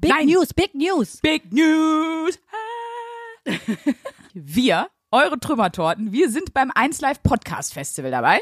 Big Nein. News, Big News. Big News. Wir, eure Trümmertorten, wir sind beim 1 Live Podcast Festival dabei.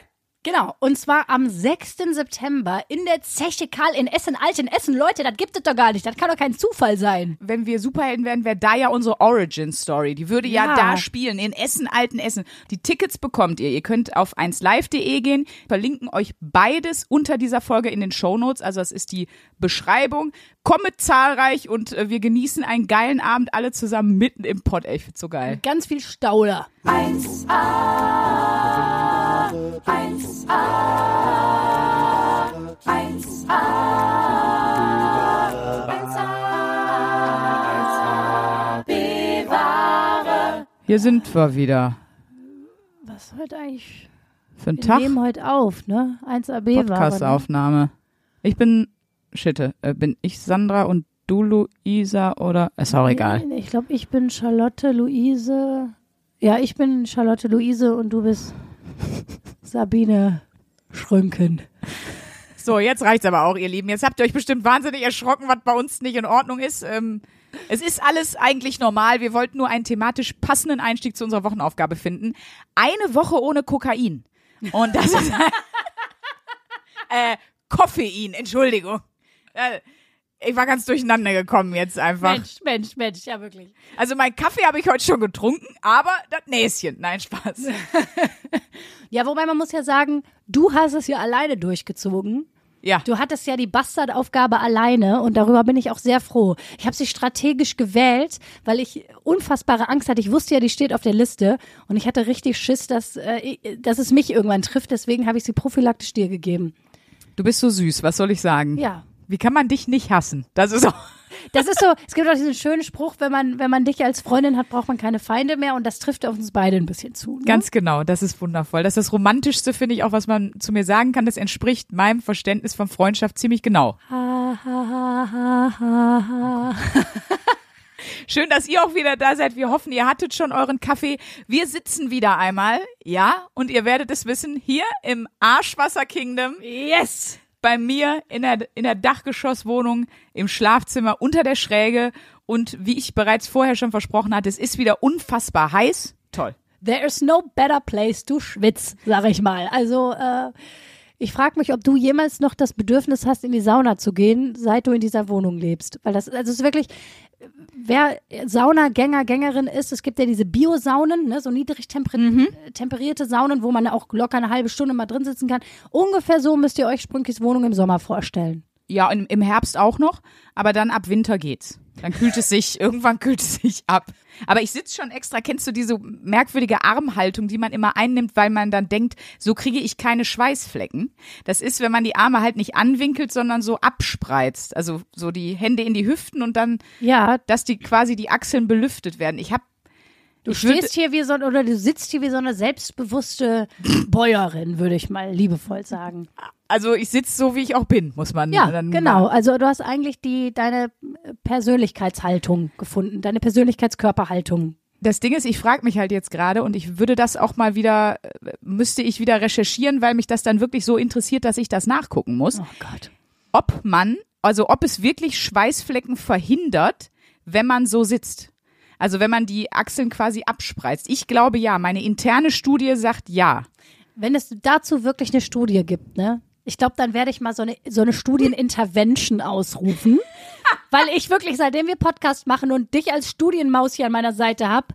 Genau, und zwar am 6. September in der Zeche Karl in Essen, Alt in Essen. Leute, das gibt es doch gar nicht. Das kann doch kein Zufall sein. Wenn wir Superhelden wären, wäre da ja unsere Origin Story. Die würde ja, Ja. da spielen, in Essen, alten Essen. Die Tickets bekommt ihr. Ihr könnt auf 1live.de gehen, verlinken euch beides unter dieser Folge in den Shownotes. Also das ist die Beschreibung. Kommet zahlreich und äh, wir genießen einen geilen Abend alle zusammen mitten im Pott. Ey, ich find's so geil. Ganz viel Stauder. Hier sind wir wieder. Was heute eigentlich? Für einen Wir Tag nehmen heute auf, ne? 1AB war. Podcast-Aufnahme. Ich bin, Schitte, äh, bin ich Sandra und du Luisa oder, ist auch egal. Ich glaube, ich bin Charlotte Luise. Ja, ich bin Charlotte Luise und du bist Sabine Schrönken. So, jetzt reicht's aber auch, ihr Lieben. Jetzt habt ihr euch bestimmt wahnsinnig erschrocken, was bei uns nicht in Ordnung ist. Ähm, es ist alles eigentlich normal. Wir wollten nur einen thematisch passenden Einstieg zu unserer Wochenaufgabe finden. Eine Woche ohne Kokain. Und das ist äh, Koffein, Entschuldigung. Äh, ich war ganz durcheinander gekommen jetzt einfach. Mensch, Mensch, Mensch, ja wirklich. Also mein Kaffee habe ich heute schon getrunken, aber das Näschen. Nein, Spaß. Ja, wobei man muss ja sagen, du hast es ja alleine durchgezogen. Ja. Du hattest ja die Bastardaufgabe alleine und darüber bin ich auch sehr froh. Ich habe sie strategisch gewählt, weil ich unfassbare Angst hatte. Ich wusste ja, die steht auf der Liste und ich hatte richtig Schiss, dass, äh, dass es mich irgendwann trifft. Deswegen habe ich sie prophylaktisch dir gegeben. Du bist so süß, was soll ich sagen? Ja. Wie kann man dich nicht hassen? Das ist auch. Das ist so, es gibt auch diesen schönen Spruch, wenn man, wenn man dich als Freundin hat, braucht man keine Feinde mehr und das trifft auf uns beide ein bisschen zu. Ne? Ganz genau, das ist wundervoll. Das ist das Romantischste, finde ich, auch was man zu mir sagen kann. Das entspricht meinem Verständnis von Freundschaft ziemlich genau. Ha, ha, ha, ha, ha. Schön, dass ihr auch wieder da seid. Wir hoffen, ihr hattet schon euren Kaffee. Wir sitzen wieder einmal, ja, und ihr werdet es wissen, hier im Arschwasser Kingdom. Yes! Bei mir in der, in der Dachgeschosswohnung, im Schlafzimmer, unter der Schräge. Und wie ich bereits vorher schon versprochen hatte, es ist wieder unfassbar heiß. Toll. There is no better place to schwitz, sag ich mal. Also, äh, ich frage mich, ob du jemals noch das Bedürfnis hast, in die Sauna zu gehen, seit du in dieser Wohnung lebst. Weil das, also es ist wirklich, wer Saunagänger, Gängerin ist, es gibt ja diese Biosaunen, ne, so niedrig temper temperierte Saunen, wo man auch locker eine halbe Stunde mal drin sitzen kann. Ungefähr so müsst ihr euch Sprünkis Wohnung im Sommer vorstellen. Ja, im Herbst auch noch, aber dann ab Winter geht's. Dann kühlt es sich, irgendwann kühlt es sich ab. Aber ich sitze schon extra, kennst du diese merkwürdige Armhaltung, die man immer einnimmt, weil man dann denkt, so kriege ich keine Schweißflecken. Das ist, wenn man die Arme halt nicht anwinkelt, sondern so abspreizt. Also so die Hände in die Hüften und dann, Ja, dass die quasi die Achseln belüftet werden. Ich habe du ich stehst hier wie so, oder du sitzt hier wie so eine selbstbewusste Bäuerin, würde ich mal liebevoll sagen. also ich sitze so, wie ich auch bin, muss man Ja, genau. Also du hast eigentlich die deine Persönlichkeitshaltung gefunden, deine Persönlichkeitskörperhaltung. Das Ding ist, ich frage mich halt jetzt gerade und ich würde das auch mal wieder, äh, müsste ich wieder recherchieren, weil mich das dann wirklich so interessiert, dass ich das nachgucken muss. Oh Gott. ob man, also ob es wirklich Schweißflecken verhindert, wenn man so sitzt. Also wenn man die Achseln quasi abspreizt. Ich glaube ja. Meine interne Studie sagt ja. Wenn es dazu wirklich eine Studie gibt, ne? Ich glaube, dann werde ich mal so eine, so eine Studienintervention ausrufen. weil ich wirklich, seitdem wir Podcast machen und dich als Studienmaus hier an meiner Seite hab,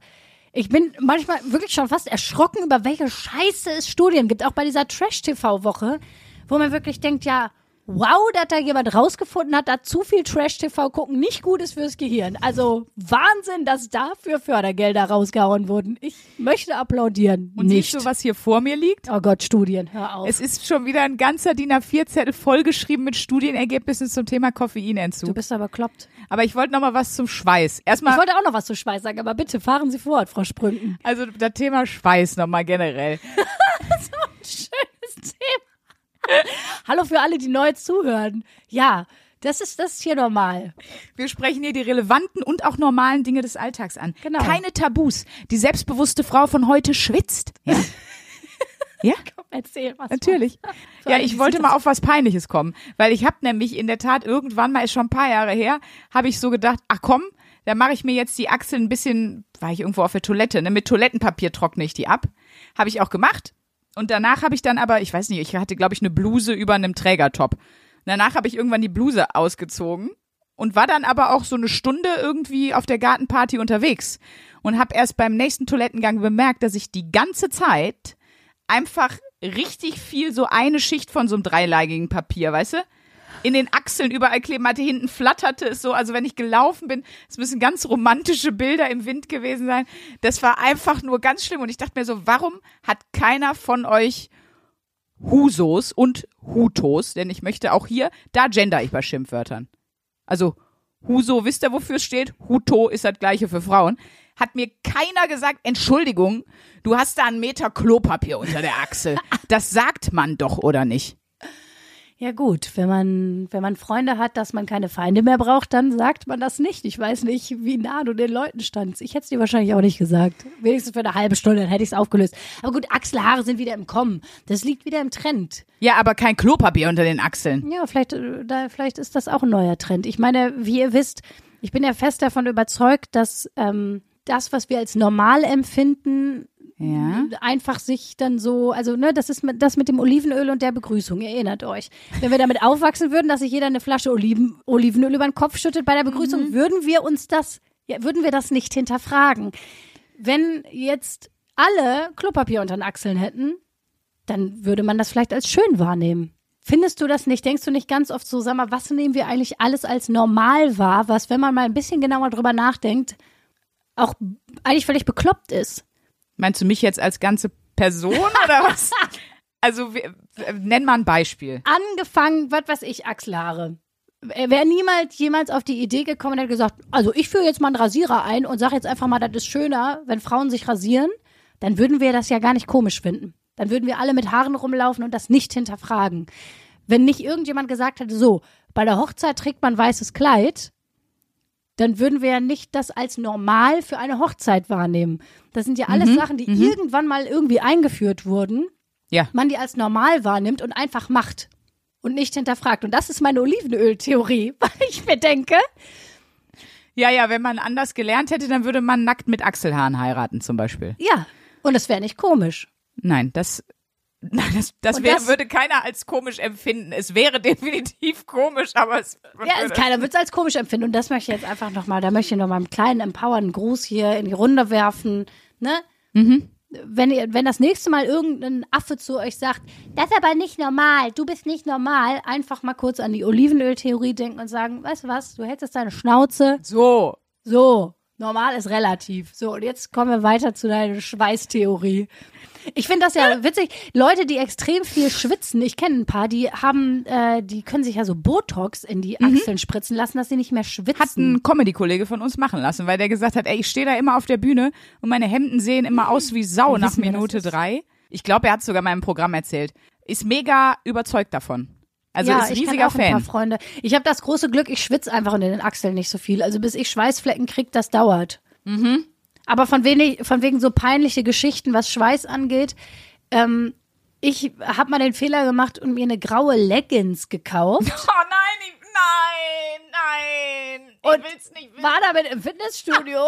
ich bin manchmal wirklich schon fast erschrocken, über welche Scheiße es Studien gibt. Auch bei dieser Trash-TV-Woche, wo man wirklich denkt, ja, wow, dass da jemand rausgefunden hat, dass zu viel Trash-TV gucken nicht gut ist fürs Gehirn. Also Wahnsinn, dass dafür Fördergelder rausgehauen wurden. Ich möchte applaudieren. Und nicht. siehst du, was hier vor mir liegt? Oh Gott, Studien, hör auf. Es ist schon wieder ein ganzer DIN A4-Zettel vollgeschrieben mit Studienergebnissen zum Thema du Koffeinentzug. bist aber kloppt. Aber ich wollte noch mal was zum Schweiß. Ich Erstmal, wollte auch noch was zu Schweiß sagen, aber bitte fahren Sie fort, Frau Sprünken. also das Thema Schweiß noch mal generell. Schönes Thema. Hallo für alle, die neu zuhören. Ja, das ist das ist hier normal. Wir sprechen hier die relevanten und auch normalen Dinge des Alltags an. Genau. Keine Tabus. Die selbstbewusste Frau von heute schwitzt. Ja. Ja, Komm, erzähl was. natürlich. So Ja, ich wollte mal auf was Peinliches kommen, weil ich habe nämlich in der Tat irgendwann mal, ist schon ein paar Jahre her, habe ich so gedacht, ach komm, da mache ich mir jetzt die Achseln ein bisschen, war ich irgendwo auf der Toilette, ne, mit Toilettenpapier trockne ich die ab. Habe ich auch gemacht. Und danach habe ich dann aber, ich weiß nicht, ich hatte, glaube ich, eine Bluse über einem Trägertop. Danach habe ich irgendwann die Bluse ausgezogen und war dann aber auch so eine Stunde irgendwie auf der Gartenparty unterwegs und habe erst beim nächsten Toilettengang bemerkt, dass ich die ganze Zeit einfach richtig viel so eine Schicht von so einem dreilagigen Papier, weißt du? In den Achseln überall kleben hatte, hinten flatterte es so, also wenn ich gelaufen bin, es müssen ganz romantische Bilder im Wind gewesen sein. Das war einfach nur ganz schlimm und ich dachte mir so, warum hat keiner von euch Husos und Hutos, denn ich möchte auch hier, da gender ich bei Schimpfwörtern. Also Huso, wisst ihr, wofür es steht? Huto ist das gleiche für Frauen. Hat mir keiner gesagt, Entschuldigung, du hast da einen Meter Klopapier unter der Achsel. Das sagt man doch, oder nicht? Ja gut, wenn man, wenn man Freunde hat, dass man keine Feinde mehr braucht, dann sagt man das nicht. Ich weiß nicht, wie nah du den Leuten standst. Ich hätte es dir wahrscheinlich auch nicht gesagt. Wenigstens für eine halbe Stunde, dann hätte ich es aufgelöst. Aber gut, Achselhaare sind wieder im Kommen. Das liegt wieder im Trend. Ja, aber kein Klopapier unter den Achseln. Ja, vielleicht, äh, da, vielleicht ist das auch ein neuer Trend. Ich meine, wie ihr wisst, ich bin ja fest davon überzeugt, dass ähm, das, was wir als normal empfinden, Ja. einfach sich dann so, also ne, das ist mit, das mit dem Olivenöl und der Begrüßung, ihr erinnert euch. Wenn wir damit aufwachsen würden, dass sich jeder eine Flasche Oliven, Olivenöl über den Kopf schüttet bei der Begrüßung, würden wir uns das, ja, würden wir das nicht hinterfragen. Wenn jetzt alle Klopapier unter den Achseln hätten, dann würde man das vielleicht als schön wahrnehmen. Findest du das nicht? Denkst du nicht ganz oft so, sag mal, was nehmen wir eigentlich alles als normal wahr, was, wenn man mal ein bisschen genauer drüber nachdenkt, auch eigentlich völlig bekloppt ist? Meinst du mich jetzt als ganze Person oder was? Also wir- nenn mal ein Beispiel. angefangen, was weiß ich, Achselhaare. Wäre niemals jemals auf die Idee gekommen und hätte gesagt, also ich führe jetzt mal einen Rasierer ein und sage jetzt einfach mal, das ist schöner, wenn Frauen sich rasieren, dann würden wir das ja gar nicht komisch finden. Dann würden wir alle mit Haaren rumlaufen und das nicht hinterfragen. Wenn nicht irgendjemand gesagt hätte, so, bei der Hochzeit trägt man weißes Kleid, dann würden wir ja nicht das als normal für eine Hochzeit wahrnehmen. Das sind ja alles Sachen, die irgendwann mal irgendwie eingeführt wurden Ja. man die als normal wahrnimmt und einfach macht und nicht hinterfragt. Und das ist meine Olivenöl-Theorie, weil ich mir denke, Ja, ja, wenn man anders gelernt hätte, dann würde man nackt mit Achselhaaren heiraten zum Beispiel. ja, und es wäre nicht komisch. Nein, das, nein, das, das, wär, das- würde keiner als komisch empfinden. Es wäre definitiv komisch, aber es Ja, es, keiner wird es als komisch empfinden. Und das möchte ich jetzt einfach nochmal, da möchte ich nochmal einen kleinen empowernden Gruß hier in die Runde werfen. Ne? Wenn, ihr, wenn das nächste Mal irgendein Affe zu euch sagt, das ist aber nicht normal, du bist nicht normal, einfach mal kurz an die Olivenöl-Theorie denken und sagen, weißt du was, du hältst deine Schnauze, so. So, normal ist relativ. So, und jetzt kommen wir weiter zu deiner Schweißtheorie. Ich finde das ja witzig. Leute, die extrem viel schwitzen, ich kenne ein paar, die haben, äh, die können sich ja so Botox in die Achseln spritzen lassen, dass sie nicht mehr schwitzen. Hat ein Comedy-Kollege von uns machen lassen, weil der gesagt hat, ey, ich stehe da immer auf der Bühne und meine Hemden sehen immer aus wie Sau nach Minute drei. Ich glaube, er hat sogar im Programm erzählt. Ist mega überzeugt davon. Also ja, ist ich riesiger auch ein paar Fan. Freunde. Ich habe das große Glück, ich schwitze einfach unter den Achseln nicht so viel. Also bis ich Schweißflecken krieg, das dauert. Mhm. Aber von, wenig, von wegen so peinliche Geschichten, was Schweiß angeht, ähm, ich habe mal den Fehler gemacht und mir eine graue Leggings gekauft. Oh nein, ich, nein, nein. Und ich will's nicht wissen. war damit im Fitnessstudio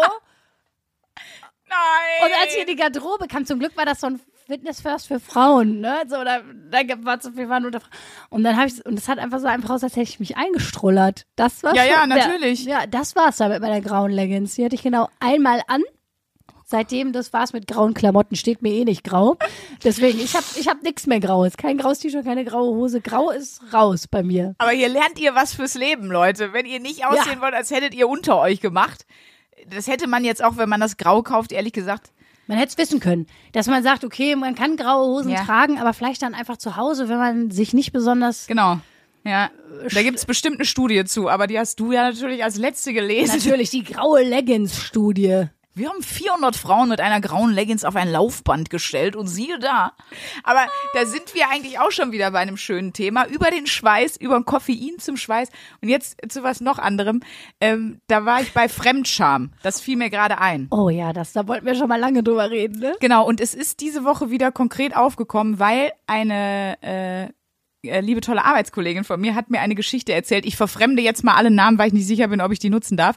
Nein. und als ich in die Garderobe kam, zum Glück war das so ein Fitness First für Frauen, ne? So, da, da war zu viel waren nur Frauen. Und dann habe ich und es hat einfach so einfach aus, als hätte ich mich eingestrullert. Das war Ja, ja, der- natürlich. ja, das war's da mit meiner grauen Leggings. Die hatte ich genau einmal an. Seitdem, das war's mit grauen Klamotten, steht mir eh nicht grau. Deswegen, ich habe ich hab nichts mehr Graues. Kein graues T-Shirt, keine graue Hose. Grau ist raus bei mir. Aber hier lernt ihr was fürs Leben, Leute. Wenn ihr nicht aussehen wollt, als hättet ihr unter euch gemacht. Das hätte man jetzt auch, wenn man das Grau kauft, ehrlich gesagt. Man hätte es wissen können, dass man sagt, okay, man kann graue Hosen Ja. tragen, aber vielleicht dann einfach zu Hause, wenn man sich nicht besonders Genau. Ja, da gibt's bestimmt eine Studie zu, aber die hast du ja natürlich als letzte gelesen. Natürlich die graue Leggings-Studie. Wir haben 400 Frauen mit einer grauen Leggings auf ein Laufband gestellt und siehe da. Aber da sind wir eigentlich auch schon wieder bei einem schönen Thema. Über den Schweiß, über den Koffein zum Schweiß. Und jetzt zu was noch anderem. Ähm, da war ich bei Fremdscham. Das fiel mir gerade ein. Oh ja, das, da wollten wir schon mal lange drüber reden, ne? Genau, und es ist diese Woche wieder konkret aufgekommen, weil eine äh, äh, liebe tolle Arbeitskollegin von mir hat mir eine Geschichte erzählt. Ich verfremde jetzt mal alle Namen, weil ich nicht sicher bin, ob ich die nutzen darf.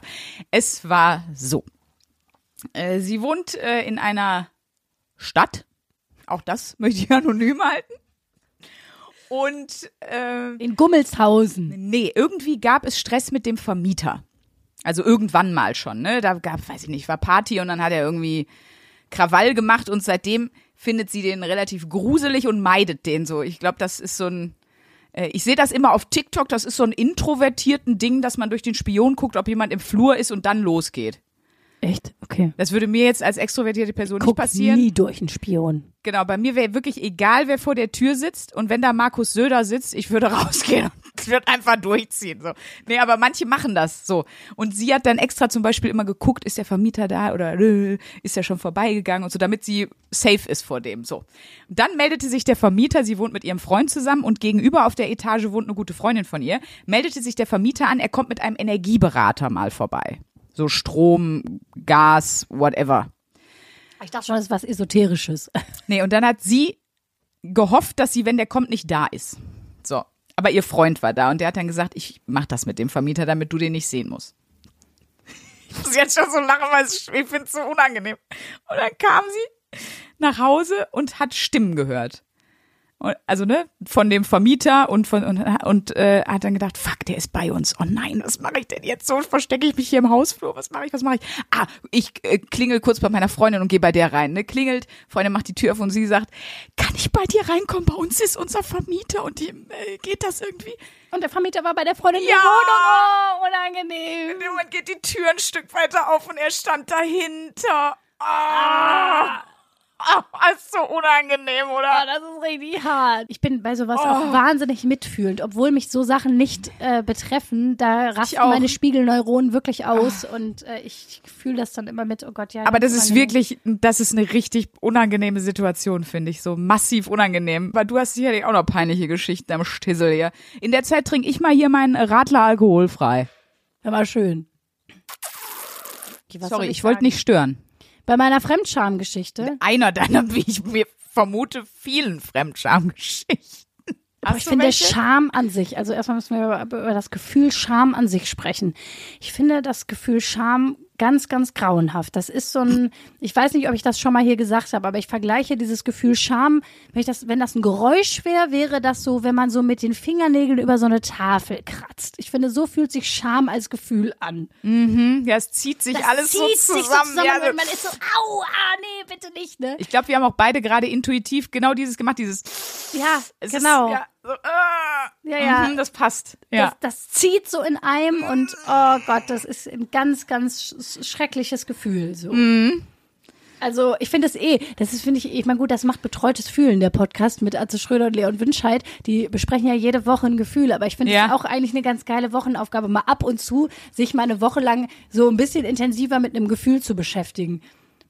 Es war so. Äh, sie wohnt äh, in einer Stadt. Auch das möchte ich anonym halten. Und äh, In Gummelshausen. nee, irgendwie gab es Stress mit dem Vermieter. Also irgendwann mal schon, ne? Da gab, weiß ich nicht, war Party und dann hat er irgendwie Krawall gemacht und seitdem findet sie den relativ gruselig und meidet den so. Ich glaube, das ist so ein äh, ich sehe das immer auf TikTok, das ist so ein introvertierten Ding, dass man durch den Spion guckt, ob jemand im Flur ist und dann losgeht. Echt? Okay. Das würde mir jetzt als extrovertierte Person nicht Guck passieren. nie durch einen Spion. Genau, bei mir wäre wirklich egal, wer vor der Tür sitzt und wenn da Markus Söder sitzt, ich würde rausgehen und würde einfach durchziehen. So. Nee, aber manche machen das so. Und sie hat dann extra zum Beispiel immer geguckt, ist der Vermieter da oder äh, ist er schon vorbeigegangen und so, damit sie safe ist vor dem. So. Und dann meldete sich der Vermieter, sie wohnt mit ihrem Freund zusammen und gegenüber auf der Etage wohnt eine gute Freundin von ihr, meldete sich der Vermieter an, er kommt mit einem Energieberater mal vorbei. So Strom, Gas, whatever. Ich dachte schon, das ist was Esoterisches. Nee, und dann hat sie gehofft, dass sie, wenn der kommt, nicht da ist. So. Aber ihr Freund war da und der hat dann gesagt, ich mach das mit dem Vermieter, damit du den nicht sehen musst. Ich muss jetzt schon so lachen, weil ich finde es so unangenehm. Und dann kam sie nach Hause und hat Stimmen gehört. Also, ne, von dem Vermieter und von, und, und äh, hat dann gedacht, fuck, der ist bei uns. Oh nein, was mache ich denn jetzt? So verstecke ich mich hier im Hausflur. Was mache ich, was mache ich? Ah, ich äh, klingel kurz bei meiner Freundin und gehe bei der rein. Ne? Klingelt, Freundin macht die Tür auf und sie sagt, kann ich bei dir reinkommen? Bei uns ist unser Vermieter und die, äh, geht das irgendwie? Und der Vermieter war bei der Freundin Ja! in der Wohnung. Oh, unangenehm. In dem Moment geht die Tür ein Stück weiter auf und er stand dahinter. Ah, ah ist so unangenehm, Oh, oder? das ist richtig hart. Ich bin bei sowas auch wahnsinnig mitfühlend, obwohl mich so Sachen nicht äh, betreffen. Da rasten meine Spiegelneuronen wirklich aus und äh, ich fühle das dann immer mit. Oh Gott, ja. Aber das ganz ist wirklich, das ist eine richtig unangenehme Situation, finde ich. So massiv unangenehm. Weil du hast sicherlich auch noch peinliche Geschichten am Stissel hier. In der Zeit trinke ich mal hier meinen Radler alkoholfrei. Ja, war schön. Was Sorry, soll ich wollte nicht stören. Bei meiner Fremdscham-Geschichte. Einer deiner, wie ich mir vermute, vielen Fremdschamgeschichten. Aber ich finde Scham an sich, also erstmal müssen wir über, über das Gefühl Scham an sich sprechen. Ich finde das Gefühl Scham ganz, ganz grauenhaft. Das ist so ein, ich weiß nicht, ob ich das schon mal hier gesagt habe, aber ich vergleiche dieses Gefühl Scham, wenn das, wenn das ein Geräusch wäre, wäre das so, wenn man so mit den Fingernägeln über so eine Tafel kratzt. Ich finde, so fühlt sich Scham als Gefühl an. Ja, es zieht sich Das alles zieht so sich zusammen. so zusammen Ja, und also- man ist so, au, ah, nee, bitte nicht, ne? ich glaube, wir haben auch beide gerade intuitiv genau dieses gemacht, dieses Ja, es genau. Ist, ja, so, ah, Ja, ja. Mhm, das passt. Ja. Das, das zieht so in einem und oh Gott, das ist ein ganz, ganz sch schreckliches Gefühl. So. Mhm. Also ich finde es eh, das ist, finde ich, ich meine gut, das macht betreutes Fühlen, der Podcast mit Atze Schröder und Leon Winscheid. Die besprechen ja jede Woche ein Gefühl, aber ich finde es Ja. auch eigentlich eine ganz geile Wochenaufgabe, mal ab und zu sich mal eine Woche lang so ein bisschen intensiver mit einem Gefühl zu beschäftigen.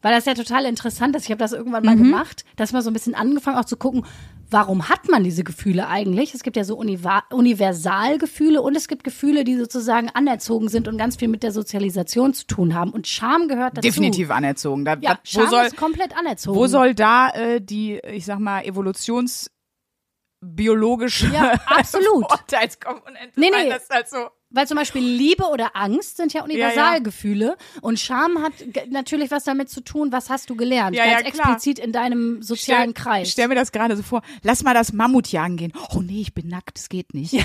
Weil das ja total interessant ist. Ich habe das irgendwann mal gemacht, dass mal so ein bisschen angefangen auch zu gucken, warum hat man diese Gefühle eigentlich? Es gibt ja so Universalgefühle und es gibt Gefühle, die sozusagen anerzogen sind und ganz viel mit der Sozialisation zu tun haben. Und Scham gehört dazu. Definitiv anerzogen. Da, Ja, Scham soll, ist komplett anerzogen. wo soll da äh, die, ich sag mal, evolutionsbiologische Ja, absolut. Vorteilskomponente Nee, sein? nee. Das ist halt so. Weil zum Beispiel Liebe oder Angst sind ja Universalgefühle und Scham hat natürlich was damit zu tun, was hast du gelernt, Ja, ganz ja, explizit in deinem sozialen Kreis. Ich stell mir das gerade so vor. Lass mal das Mammut jagen gehen. Oh nee, ich bin nackt, das geht nicht. Ja,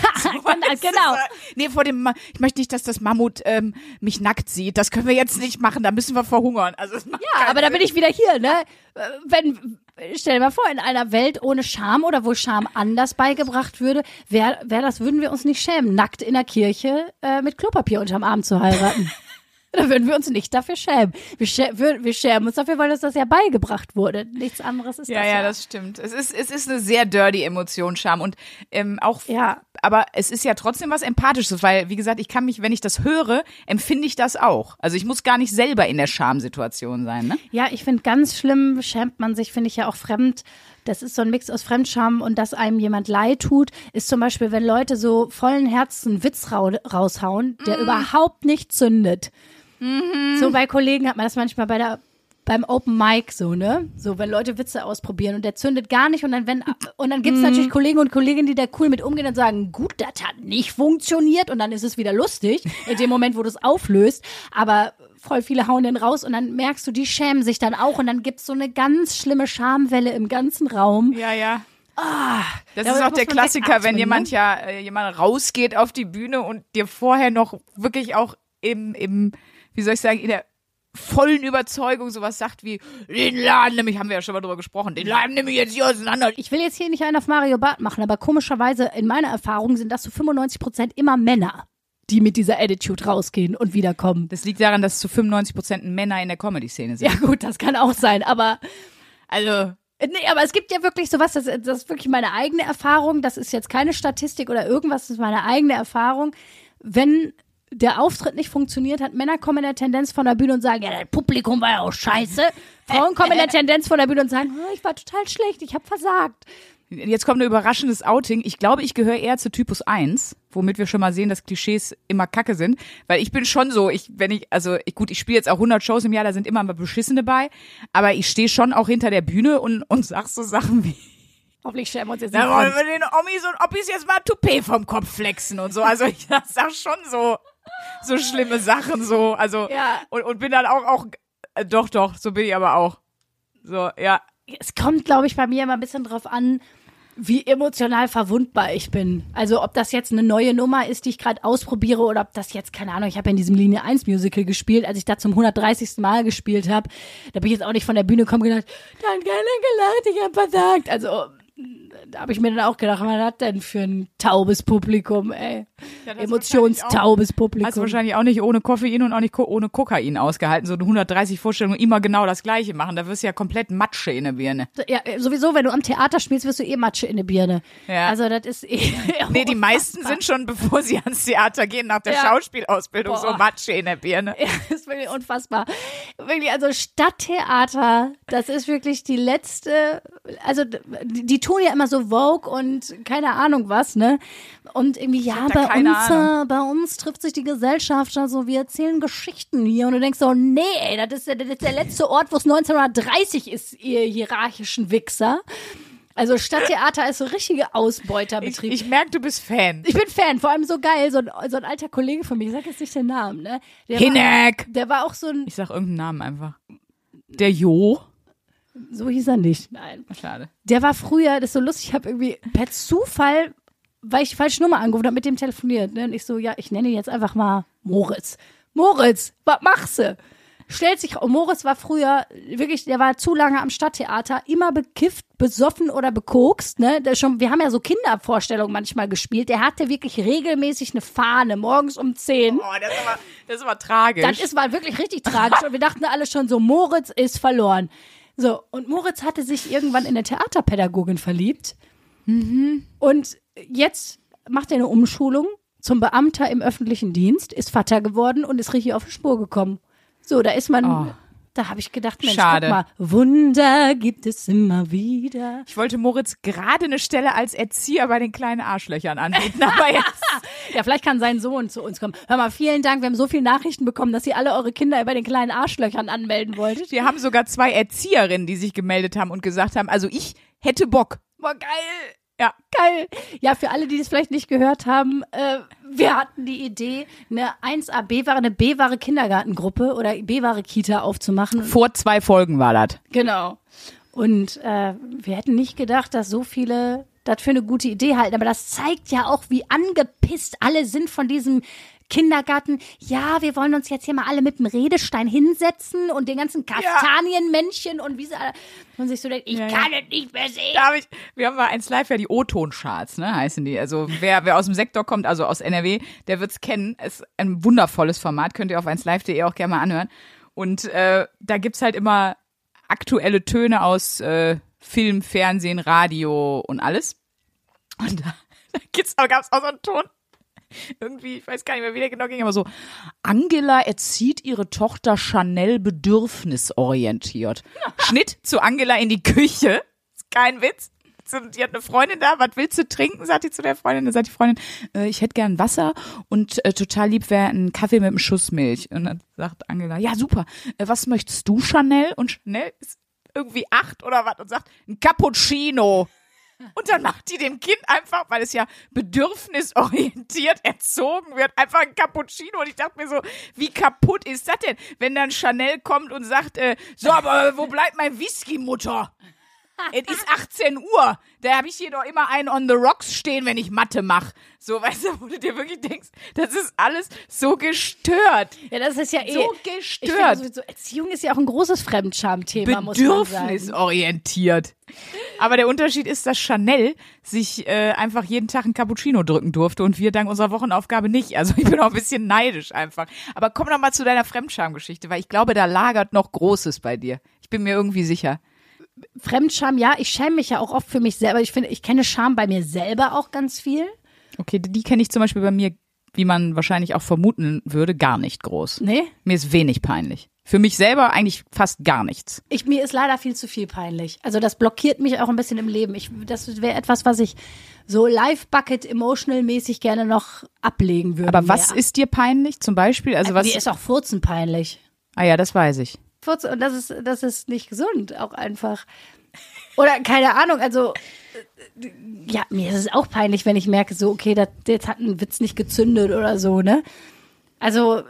genau. Nee, vor dem, Ma ich möchte nicht, dass das Mammut ähm, mich nackt sieht. Das können wir jetzt nicht machen. Da müssen wir verhungern. Also Ja, aber da Sinn. bin ich wieder hier, ne? Wenn, stell dir mal vor, in einer Welt ohne Scham oder wo Scham anders beigebracht würde, wäre wär das, würden wir uns nicht schämen, nackt in der Kirche äh, mit Klopapier unterm Arm zu heiraten. Da würden wir uns nicht dafür schämen. Wir, schä wir, schämen uns dafür, weil uns das ja beigebracht wurde. Nichts anderes ist Ja, das. ja, das stimmt. Es ist, es ist eine sehr dirty Emotion, Scham. Und ähm, auch, Ja. aber es ist ja trotzdem was Empathisches, weil, wie gesagt, ich kann mich, wenn ich das höre, empfinde ich das auch. Also ich muss gar nicht selber in der Schamsituation sein, ne? Ja, ich finde ganz schlimm, schämt man sich, finde ich ja auch fremd. Das ist so ein Mix aus Fremdscham und dass einem jemand leid tut, ist zum Beispiel, wenn Leute so vollen Herzen einen Witz rau raushauen, der überhaupt nicht zündet. So bei Kollegen hat man das manchmal bei der beim Open Mic so, ne? So, wenn Leute Witze ausprobieren und der zündet gar nicht und dann wenn und dann gibt's natürlich Kollegen und Kolleginnen, die da cool mit umgehen und sagen, gut, das hat nicht funktioniert und dann ist es wieder lustig in dem Moment, wo du es auflöst, aber voll viele hauen den raus und dann merkst du, die schämen sich dann auch und dann gibt's so eine ganz schlimme Schamwelle im ganzen Raum. Ja, ja. das da ist auch der Klassiker, wenn wegatmen, jemand ne? ja äh, jemand rausgeht auf die Bühne und dir vorher noch wirklich auch im, im, wie soll ich sagen, in der vollen Überzeugung sowas sagt wie, den Laden nämlich, haben wir ja schon mal drüber gesprochen, den Laden nehme ich jetzt hier auseinander. Ich will jetzt hier nicht einen auf Mario Barth machen, aber komischerweise in meiner Erfahrung sind das zu 95 Prozent immer Männer, die mit dieser Attitude rausgehen und wiederkommen. Das liegt daran, dass zu 95 Prozent Männer in der Comedy-Szene sind. Ja gut, das kann auch sein, aber Also, Nee, aber es gibt ja wirklich sowas, das, das ist wirklich meine eigene Erfahrung, das ist jetzt keine Statistik oder irgendwas, das ist meine eigene Erfahrung. Wenn der Auftritt nicht funktioniert hat, Männer kommen in der Tendenz von der Bühne und sagen, ja, das Publikum war ja auch scheiße. Frauen kommen in der Tendenz von der Bühne und sagen, "Ah, ich war total schlecht, ich habe versagt. Jetzt kommt ein überraschendes Outing. Ich glaube, ich gehöre eher zu Typus 1, womit wir schon mal sehen, dass Klischees immer kacke sind. Weil ich bin schon so, ich, wenn ich, also ich, gut, ich spiele jetzt auch 100 Shows im Jahr, da sind immer mal Beschissene bei. Aber ich stehe schon auch hinter der Bühne und, und sag so Sachen wie, Hoffentlich schämen wir uns jetzt da wollen nicht. wir den Omis und Oppis jetzt mal Toupet vom Kopf flexen und so. Also ich sag schon so, so schlimme Sachen so. Also, Ja. und, und bin dann auch, auch, äh, doch, doch, so bin ich aber auch. So, ja. Es kommt, glaube ich, bei mir immer ein bisschen drauf an, wie emotional verwundbar ich bin. Also ob das jetzt eine neue Nummer ist, die ich gerade ausprobiere oder ob das jetzt, keine Ahnung, ich habe ja in diesem Linie 1 Musical gespielt, als ich da zum 130. Mal gespielt habe. Da bin ich jetzt auch nicht von der Bühne gekommen und gedacht, dann gerne gelacht, ich hab versagt. Also da habe ich mir dann auch gedacht, was hat denn für ein taubes Publikum, ey. das Emotionstaubes Hast Publikum. wahrscheinlich auch nicht ohne Koffein und auch nicht ohne Kokain ausgehalten. So eine 130 Vorstellungen immer genau das Gleiche machen. Da wirst du ja komplett Matsche in der Birne. Ja, sowieso, wenn du am Theater spielst, wirst du eh Matsche in der Birne. Ja. Also das ist eh. Nee, die meisten sind schon, bevor sie ans Theater gehen, nach der Ja. Schauspielausbildung so Boah. Matsche in der Birne. Ja, das ist wirklich unfassbar. Wirklich, also Stadttheater, das ist wirklich die letzte, also die, die tun ja immer so Vogue und keine Ahnung was, ne? Und irgendwie, ja, bei uns, äh, bei uns trifft sich die Gesellschaft, also wir erzählen Geschichten hier und du denkst so, nee, ey, das ist, der- das ist der letzte Ort, wo es 1930 ist, ihr hierarchischen Wichser. Also Stadttheater ist so richtige Ich, Ausbeuterbetrieb. ich merke, du bist Fan. Ich bin Fan, vor allem so geil, so ein, so ein alter Kollege von mir, ich sag jetzt nicht den Namen, ne? Der war, Hineck! der war auch so ein, Ich sag irgendeinen Namen einfach. Der Jo. So hieß er nicht, nein. Schade. Der war früher, das ist so lustig, ich habe irgendwie per Zufall, weil ich die falsche Nummer angerufen habe, mit dem telefoniert, ne? Und ich so, ja, ich nenne ihn jetzt einfach mal Moritz. Moritz, was machst du? Stellt sich, oh, Moritz war früher wirklich, der war zu lange am Stadttheater, immer bekifft, besoffen oder bekokst, ne? Der schon, wir haben ja so Kindervorstellungen manchmal gespielt. Der hatte wirklich regelmäßig eine Fahne, morgens um 10. Oh, das ist aber, das ist aber tragisch. Das ist mal wirklich richtig tragisch. Und wir dachten alle schon so, Moritz ist verloren. So, und Moritz hatte sich irgendwann in eine Theaterpädagogin verliebt. Und jetzt macht er eine Umschulung zum Beamter im öffentlichen Dienst, ist Vater geworden und ist richtig auf die Spur gekommen. So, da ist man, Oh. Da habe ich gedacht, Mensch, Schade. guck mal, Wunder gibt es immer wieder. ich wollte Moritz gerade eine Stelle als Erzieher bei den kleinen Arschlöchern anbieten, aber jetzt. Ja, vielleicht kann sein Sohn zu uns kommen. Hör mal, vielen Dank, wir haben so viele Nachrichten bekommen, dass ihr alle eure Kinder bei den kleinen Arschlöchern anmelden wolltet. Wir haben sogar zwei Erzieherinnen, die sich gemeldet haben und gesagt haben, also ich hätte Bock. Boah, geil. Ja. Geil. Ja, für alle, die es vielleicht nicht gehört haben, äh, wir hatten die Idee, eine 1A B-Ware, eine B-Ware Kindergartengruppe oder B-Ware Kita aufzumachen. Vor zwei Folgen war das. Genau. Und äh, wir hätten nicht gedacht, dass so viele das für eine gute Idee halten. Aber das zeigt ja auch, wie angepisst alle sind von diesem Kindergarten, ja, wir wollen uns jetzt hier mal alle mit dem Redestein hinsetzen und den ganzen Kastanienmännchen und wie sie alle, und sich so denkt, ich Ja, kann ja. es nicht mehr sehen. Da hab ich, wir haben bei 1 Live ja die O-Ton-Charts, ne, heißen die. Also wer, wer aus dem Sektor kommt, also aus NRW, der wird's kennen. Ist ein wundervolles Format, könnt ihr auf 1live.de auch gerne mal anhören. Und äh, da gibt's halt immer aktuelle Töne aus äh, Film, Fernsehen, Radio und alles. Und da, da gibt's, gab's auch so einen Ton. Irgendwie, ich weiß gar nicht mehr, wie der genau ging, aber so, Angela erzieht ihre Tochter Chanel bedürfnisorientiert. Schnitt zu Angela in die Küche. Ist kein Witz. Die hat eine Freundin da, was willst du trinken, sagt die zu der Freundin. Dann sagt die Freundin, äh, ich hätte gern Wasser und äh, total lieb wäre ein Kaffee mit einem Schuss Milch. Und dann sagt Angela, ja super, äh, was möchtest du, Chanel? Und Chanel ist irgendwie acht oder was und sagt, ein Cappuccino. Und dann macht die dem Kind einfach, weil es ja bedürfnisorientiert erzogen wird, einfach ein Cappuccino. Und ich dachte mir so, wie kaputt ist das denn, wenn dann Chanel kommt und sagt, äh, so, aber wo bleibt mein Whisky, Mutter? Es ist 18 Uhr. Da habe ich hier doch immer einen on the rocks stehen, wenn ich Mathe mache. So, weißt du, wo du dir wirklich denkst, das ist alles so gestört. Ja, das ist ja eh. So Ich finde gestört. sowieso, Erziehung ist ja auch ein großes Fremdscham-Thema, muss man sagen. Bedürfnisorientiert. Aber der Unterschied ist, dass Chanel sich äh, einfach jeden Tag ein Cappuccino drücken durfte und wir dank unserer Wochenaufgabe nicht. Also ich bin auch ein bisschen neidisch einfach. Aber komm noch mal zu deiner Fremdscham-Geschichte, weil ich glaube, da lagert noch Großes bei dir. Ich bin mir irgendwie sicher. Fremdscham, ja, ich schäme mich ja auch oft für mich selber. Ich finde, ich kenne Scham bei mir selber auch ganz viel. Okay, die kenne ich zum Beispiel bei mir, wie man wahrscheinlich auch vermuten würde, gar nicht groß. Nee? Mir ist wenig peinlich. Für mich selber eigentlich fast gar nichts. Ich, mir ist leider viel zu viel peinlich. Also das blockiert mich auch ein bisschen im Leben. Ich, das wäre etwas, was ich so live-bucket emotional mäßig gerne noch ablegen würde. Aber was mehr. ist dir peinlich zum Beispiel? Also was? Mir ist auch Furzen peinlich. ah ja, das weiß ich. Furzen, und das ist, das ist nicht gesund, auch einfach. Oder keine Ahnung, also äh, ja, mir ist es auch peinlich, wenn ich merke, so, okay, das, jetzt hat ein Witz nicht gezündet oder so, ne? Also,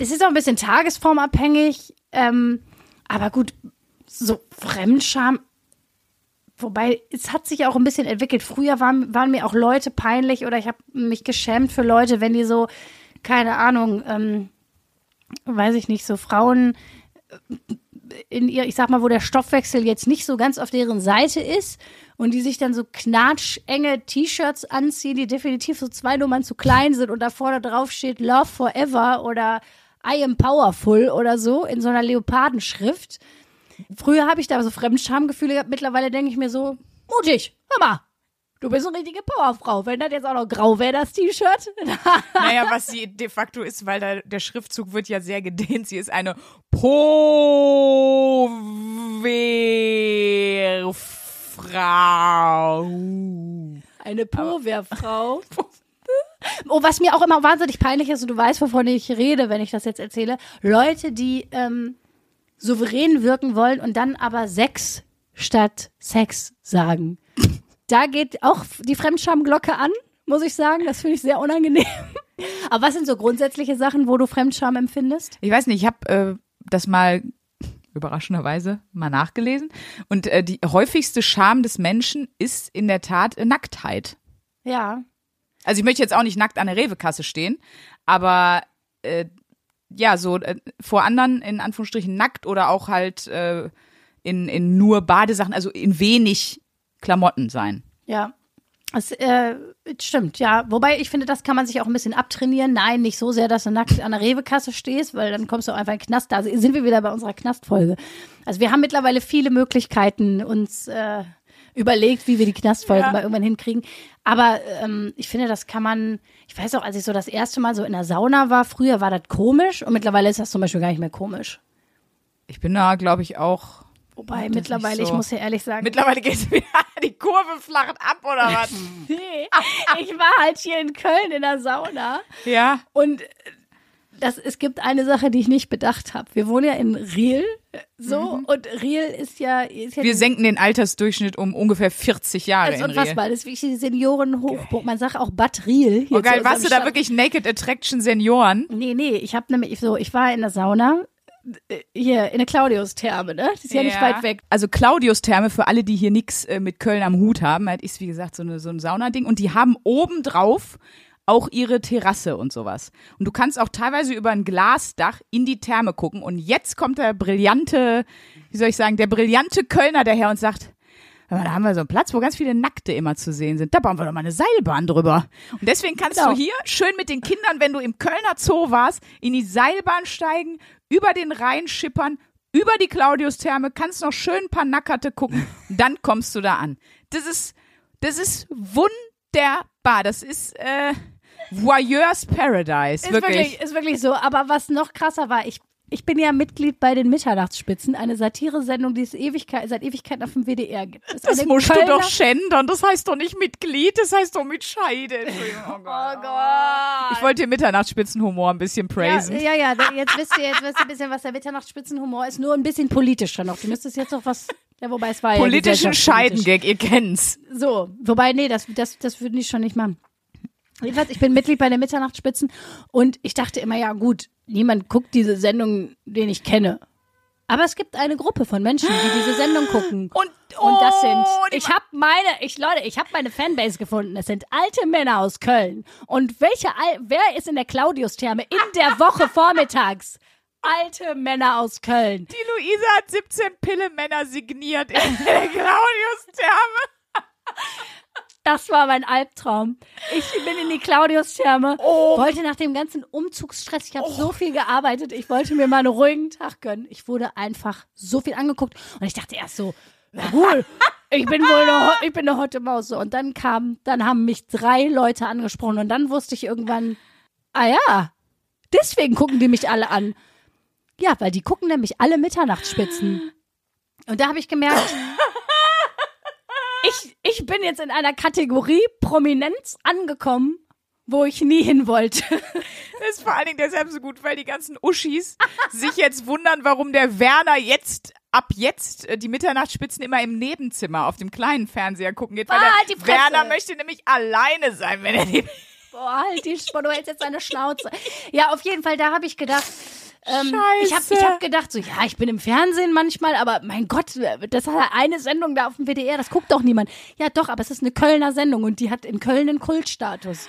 es ist auch ein bisschen tagesformabhängig, ähm, aber gut, so Fremdscham, wobei es hat sich auch ein bisschen entwickelt. Früher waren, waren mir auch Leute peinlich oder ich habe mich geschämt für Leute, wenn die so, keine Ahnung, ähm, weiß ich nicht, so Frauen in ihr, ich sag mal, wo der Stoffwechsel jetzt nicht so ganz auf deren Seite ist und die sich dann so knatschenge T-Shirts anziehen, die definitiv so zwei Nummern zu klein sind und da vorne drauf steht Love Forever oder I am powerful oder so in so einer Leopardenschrift. Früher habe ich da so Fremdschamgefühle gehabt, mittlerweile denke ich mir so, mutig, hör mal, du bist eine richtige Powerfrau. Wenn das jetzt auch noch grau wäre, das T-Shirt, Naja, was sie de facto ist, weil da, der Schriftzug wird ja sehr gedehnt. Sie ist eine Powerfrau. Eine Po-Wehrfrau. Oh, was mir auch immer wahnsinnig peinlich ist, und du weißt, wovon ich rede, wenn ich das jetzt erzähle. Leute, die ähm, souverän wirken wollen und dann aber Sex statt Sex sagen. Da geht auch die Fremdschamglocke an, muss ich sagen. Das finde ich sehr unangenehm. Aber was sind so grundsätzliche Sachen, wo du Fremdscham empfindest? Ich weiß nicht, ich habe äh, das mal überraschenderweise mal nachgelesen. Und äh, die häufigste Scham des Menschen ist in der Tat äh, Nacktheit. Ja. Also ich möchte jetzt auch nicht nackt an der Rewe-Kasse stehen, aber äh, ja, so äh, vor anderen in Anführungsstrichen nackt oder auch halt in, in nur Badesachen, also in wenig Klamotten sein. Ja. Das äh, stimmt, ja. Wobei ich finde, das kann man sich auch ein bisschen abtrainieren. Nein, nicht so sehr, dass du nackt an der Rewe-Kasse stehst, weil dann kommst du einfach in den Knast. Da sind wir wieder bei unserer Knastfolge. Also wir haben mittlerweile viele Möglichkeiten uns äh, überlegt, wie wir die Knastfolge Ja. mal irgendwann hinkriegen. Aber ähm, ich finde, das kann man, ich weiß auch, als ich so das erste Mal so in der Sauna war, früher war das komisch und mittlerweile ist das zum Beispiel gar nicht mehr komisch. Ich bin da, glaube ich, auch. Wobei ist mittlerweile, so. ich muss ja ehrlich sagen, Mittlerweile geht wieder die Kurve flacht ab oder was? nee, ich war halt hier in Köln in der Sauna. ja. Und äh, das, es gibt eine Sache, die ich nicht bedacht habe. Wir wohnen ja in Riel, äh, so, und Riel ist ja, ist ja Wir senken den Altersdurchschnitt um ungefähr 40 Jahre das ist in Riel. unfassbar. Das ist wirklich die Seniorenhochburg. Man sagt auch Bad Riel. hier Oh geil, warst du da Stadt- wirklich Naked Attraction Senioren? Nee, nee, ich habe nämlich so, ich war in der Sauna, hier in der Claudius-Therme, ne? Das ist ja, nicht weit weg. Also Claudius Therme, für alle, die hier nix äh, mit Köln am Hut haben, halt ist wie gesagt so, eine, so ein Saunading und die haben oben drauf auch ihre Terrasse und sowas. Und du kannst auch teilweise über ein Glasdach in die Therme gucken. Und jetzt kommt der brillante, wie soll ich sagen, der brillante Kölner daher und sagt, "Hör mal, da haben wir so einen Platz, wo ganz viele Nackte immer zu sehen sind. Da bauen wir doch mal eine Seilbahn drüber. Und deswegen kannst Genau. du hier schön mit den Kindern, wenn du im Kölner Zoo warst, in die Seilbahn steigen, über den Rhein schippern, über die Claudius-Therme, kannst noch schön ein paar Nackerte gucken. Dann kommst du da an. Das ist, das ist wunderbar. Das ist äh, Voyeurs Paradise. Ist wirklich. wirklich, ist wirklich so. Aber was noch krasser war, ich, ich bin ja Mitglied bei den Mitternachtsspitzen, eine Satiresendung, die es Ewigkeit, seit Ewigkeiten auf dem WDR gibt. Das eine musst Kölner- du doch schändern. Das heißt doch nicht Mitglied, das heißt doch Mitscheide. Oh Gott. Oh Gott. Ich wollte den Mitternachtsspitzenhumor ein bisschen praisen. Ja, ja, ja, jetzt wisst ihr, jetzt wisst ihr ein bisschen, was der Mitternachtsspitzenhumor ist. Nur ein bisschen politischer noch. Du müsstest jetzt noch was, ja, wobei es war ja Politischen. Scheidengag, ihr kennt's. So, wobei, nee, das, das, das würden die schon nicht machen. Jedenfalls, ich bin Mitglied bei den Mitternachtsspitzen und ich dachte immer, ja gut, niemand guckt diese Sendung, den ich kenne. Aber es gibt eine Gruppe von Menschen, die diese Sendung gucken. Und, Und das sind, oh, die ich habe meine, ich Leute, ich habe meine Fanbase gefunden. Es sind alte Männer aus Köln. Und welche, wer ist in der Claudius-Therme in der Woche vormittags? Alte Männer aus Köln. Die Luisa hat 17 Pillemänner signiert in der Claudius-Therme. Das war mein Albtraum. Ich bin in die Claudius-Therme, Oh. wollte nach dem ganzen Umzugsstress, ich habe so viel gearbeitet, ich wollte mir mal einen ruhigen Tag gönnen. Ich wurde einfach so viel angeguckt und ich dachte erst so, gut, ich bin wohl eine, ich bin eine hotte Maus. Und dann kam, dann haben mich drei Leute angesprochen und dann wusste ich irgendwann, ah ja, deswegen gucken die mich alle an. Ja, weil die gucken nämlich alle Mitternachtsspitzen. Und da habe ich gemerkt, ich, ich bin jetzt in einer Kategorie Prominenz angekommen, wo ich nie hin wollte. Das ist vor allen Dingen deshalb so gut, weil die ganzen Uschis sich jetzt wundern, warum der Werner jetzt ab jetzt äh, die Mitternachtsspitzen immer im Nebenzimmer auf dem kleinen Fernseher gucken geht, weil Ah, halt die der. Werner möchte nämlich alleine sein, wenn er die Boah, halt die Sp- du hältst jetzt deine Schnauze. Ja, auf jeden Fall, da habe ich gedacht, ähm, ich habe ich hab gedacht, so, ja, ich bin im Fernsehen manchmal, aber mein Gott, das hat eine Sendung da auf dem WDR, das guckt doch niemand. Ja, doch, aber es ist eine Kölner Sendung und die hat in Köln einen Kultstatus.